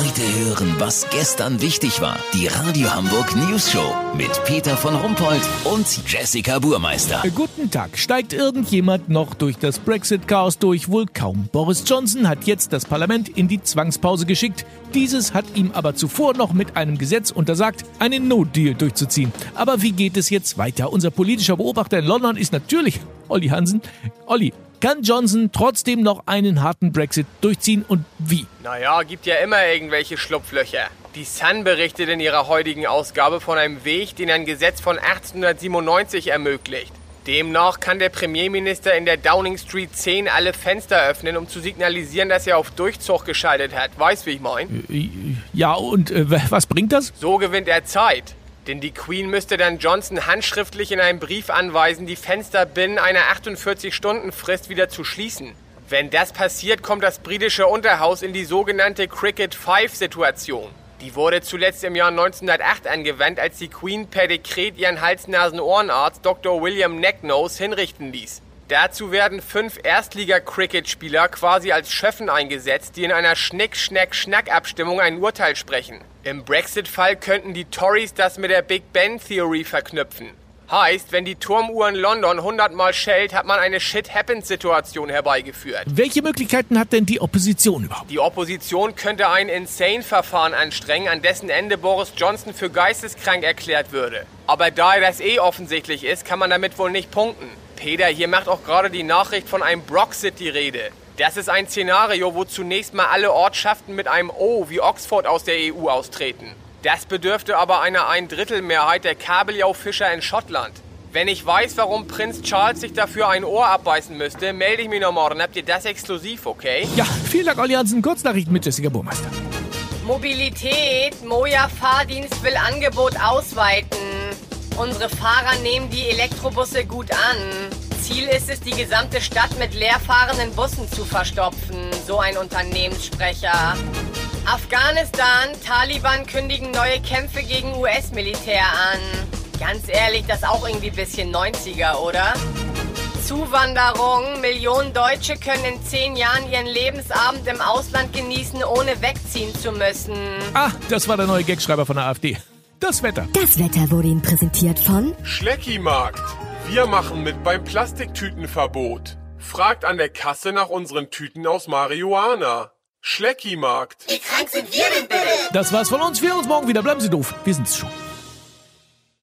Heute hören, was gestern wichtig war. Die Radio Hamburg News Show mit Peter von Rumpold und Jessica Burmeister. Äh, Guten Tag. Steigt irgendjemand noch durch das Brexit-Chaos durch? Wohl kaum. Boris Johnson hat jetzt das Parlament in die Zwangspause geschickt. Dieses hat ihm aber zuvor noch mit einem Gesetz untersagt, einen No-Deal durchzuziehen. Aber wie geht es jetzt weiter? Unser politischer Beobachter in London ist natürlich Olli Hansen. Olli, kann Johnson trotzdem noch einen harten Brexit durchziehen und wie? Naja, gibt ja immer irgendwelche Schlupflöcher. Die Sun berichtet in ihrer heutigen Ausgabe von einem Weg, den ein Gesetz von 1897 ermöglicht. Demnach kann der Premierminister in der Downing Street 10 alle Fenster öffnen, um zu signalisieren, dass er auf Durchzug geschaltet hat. Weißt, wie ich mein? Ja, und äh, was bringt das? So gewinnt er Zeit. Denn die Queen müsste dann Johnson handschriftlich in einem Brief anweisen, die Fenster binnen einer 48-Stunden-Frist wieder zu schließen. Wenn das passiert, kommt das britische Unterhaus in die sogenannte Cricket 5-Situation. Die wurde zuletzt im Jahr 1908 angewandt, als die Queen per Dekret ihren Hals-Nasen-Ohrenarzt Dr. William Necknose hinrichten ließ. Dazu werden fünf Erstliga-Cricket-Spieler quasi als Schöffen eingesetzt, die in einer Schnick-Schnack-Schnack-Abstimmung ein Urteil sprechen. Im Brexit-Fall könnten die Tories das mit der Big Ben Theory verknüpfen. Heißt, wenn die Turmuhr in London 100 Mal schellt, hat man eine Shit-Happens-Situation herbeigeführt. Welche Möglichkeiten hat denn die Opposition überhaupt? Die Opposition könnte ein Insane-Verfahren anstrengen, an dessen Ende Boris Johnson für geisteskrank erklärt würde. Aber da das eh offensichtlich ist, kann man damit wohl nicht punkten. Peter, hier macht auch gerade die Nachricht von einem Broxit die Rede. Das ist ein Szenario, wo zunächst mal alle Ortschaften mit einem O wie Oxford aus der EU austreten. Das bedürfte aber einer Eindrittelmehrheit der Kabeljau-Fischer in Schottland. Wenn ich weiß, warum Prinz Charles sich dafür ein Ohr abbeißen müsste, melde ich mich noch morgen. Habt ihr das exklusiv, okay? Ja, vielen Dank, Olli Hansen. Kurznachrichten mit Jessica Burmeister. Mobilität. Moja Fahrdienst will Angebot ausweiten. Unsere Fahrer nehmen die Elektrobusse gut an. Ziel ist es, die gesamte Stadt mit leerfahrenden Bussen zu verstopfen, so ein Unternehmenssprecher. Afghanistan, Taliban kündigen neue Kämpfe gegen US-Militär an. Ganz ehrlich, das auch irgendwie ein bisschen 90er, oder? Zuwanderung. Millionen Deutsche können in zehn Jahren ihren Lebensabend im Ausland genießen, ohne wegziehen zu müssen. Ah, das war der neue Gagschreiber von der AfD. Das Wetter. Das Wetter wurde Ihnen präsentiert von Schleckimarkt. Wir machen mit beim Plastiktütenverbot. Fragt an der Kasse nach unseren Tüten aus Marihuana. Schleckimarkt. Das war's von uns. Wir hören uns morgen wieder. Bleiben Sie doof. Wir sind's schon.